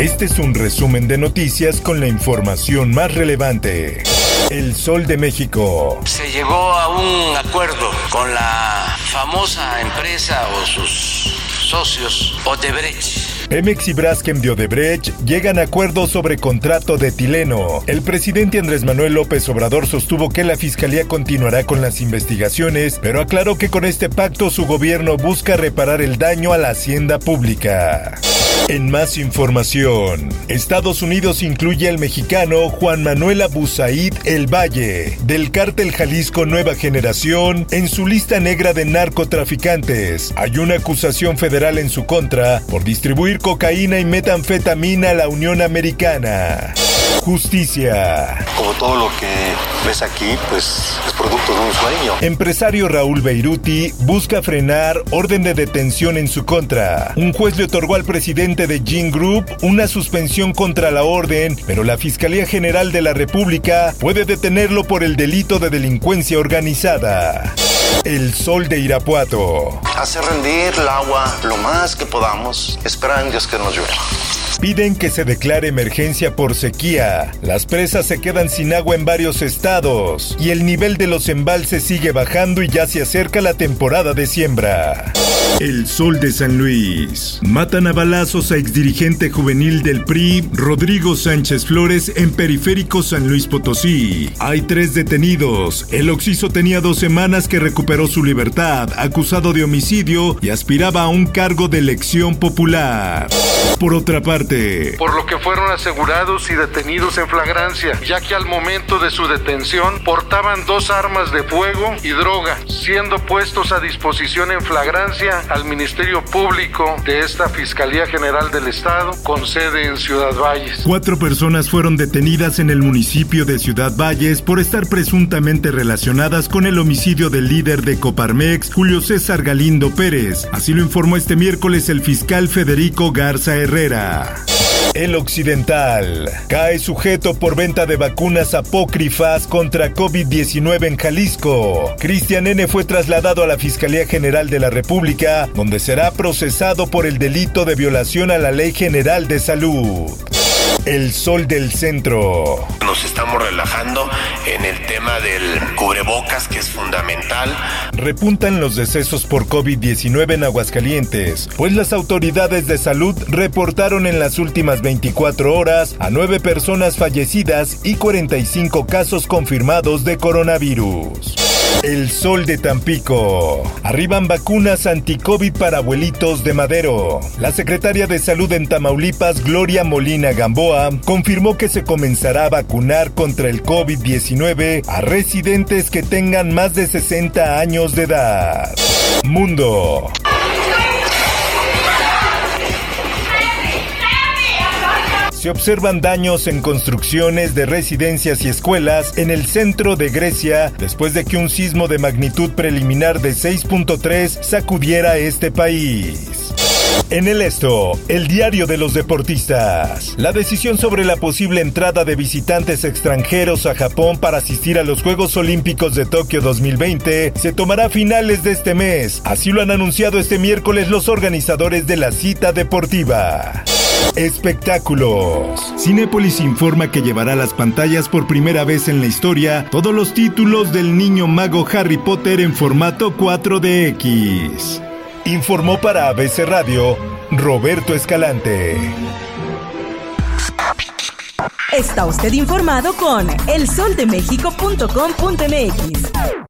Este es un resumen de noticias con la información más relevante. El Sol de México. Se llegó a un acuerdo con la famosa empresa o sus socios Odebrecht Pemex y Braskem de Odebrecht llegan a acuerdo sobre contrato de etileno. El presidente Andrés Manuel López Obrador sostuvo que la fiscalía continuará con las investigaciones, pero aclaró que con este pacto su gobierno busca reparar el daño a la hacienda pública. En más información, Estados Unidos incluye al mexicano Juan Manuel Abusaid El Valle, del cártel Jalisco Nueva Generación, en su lista negra de narcotraficantes. Hay una acusación federal en su contra por distribuir cocaína y metanfetamina a la Unión Americana. Justicia. Como todo lo que ves aquí, pues es producto de un sueño. Empresario Raúl Beiruti busca frenar orden de detención en su contra. Un juez le otorgó al presidente de Gin Group una suspensión contra la orden, pero la Fiscalía General de la República puede detenerlo por el delito de delincuencia organizada. El sol de Irapuato. Hacer rendir el agua lo más que podamos. Esperar en Dios que nos llueva. Piden que se declare emergencia por sequía. Las presas se quedan sin agua en varios estados y el nivel de los embalses sigue bajando y ya se acerca la temporada de siembra. El Sol de San Luis. Matan a balazos a exdirigente juvenil del PRI, Rodrigo Sánchez Flores, en Periférico San Luis Potosí. Hay tres detenidos. El Oxiso tenía dos semanas que recuperó su libertad, acusado de homicidio y aspiraba a un cargo de elección popular. Por otra parte, por lo que fueron asegurados y detenidos en flagrancia, ya que al momento de su detención portaban dos armas de fuego y droga, siendo puestos a disposición en flagrancia al Ministerio Público de esta Fiscalía General del Estado con sede en Ciudad Valles. Cuatro personas fueron detenidas en el municipio de Ciudad Valles por estar presuntamente relacionadas con el homicidio del líder de Coparmex, Julio César Galindo Pérez. Así lo informó este miércoles el fiscal Federico Garza Herrera. El Occidental. Cae sujeto por venta de vacunas apócrifas contra COVID-19 en Jalisco. Cristian N. fue trasladado a la Fiscalía General de la República, donde será procesado por el delito de violación a la Ley General de Salud. El sol del centro. Nos estamos relajando en el tema del cubrebocas, que es fundamental. Repuntan los decesos por COVID-19 en Aguascalientes, pues las autoridades de salud reportaron en las últimas 24 horas a 9 personas fallecidas y 45 casos confirmados de coronavirus. El sol de Tampico. Arriban vacunas anti-COVID para abuelitos de Madero. La secretaria de Salud en Tamaulipas, Gloria Molina Gamboa, confirmó que se comenzará a vacunar contra el COVID-19 a residentes que tengan más de 60 años de edad. Mundo. Se observan daños en construcciones de residencias y escuelas en el centro de Grecia después de que un sismo de magnitud preliminar de 6.3 sacudiera este país. En el esto, el diario de los deportistas. La decisión sobre la posible entrada de visitantes extranjeros a Japón para asistir a los Juegos Olímpicos de Tokio 2020 se tomará a finales de este mes. Así lo han anunciado este miércoles los organizadores de la cita deportiva. Espectáculos. Cinépolis informa que llevará a las pantallas por primera vez en la historia todos los títulos del niño mago Harry Potter en formato 4DX. Informó para ABC Radio Roberto Escalante. Está usted informado con elsoldemexico.com.mx.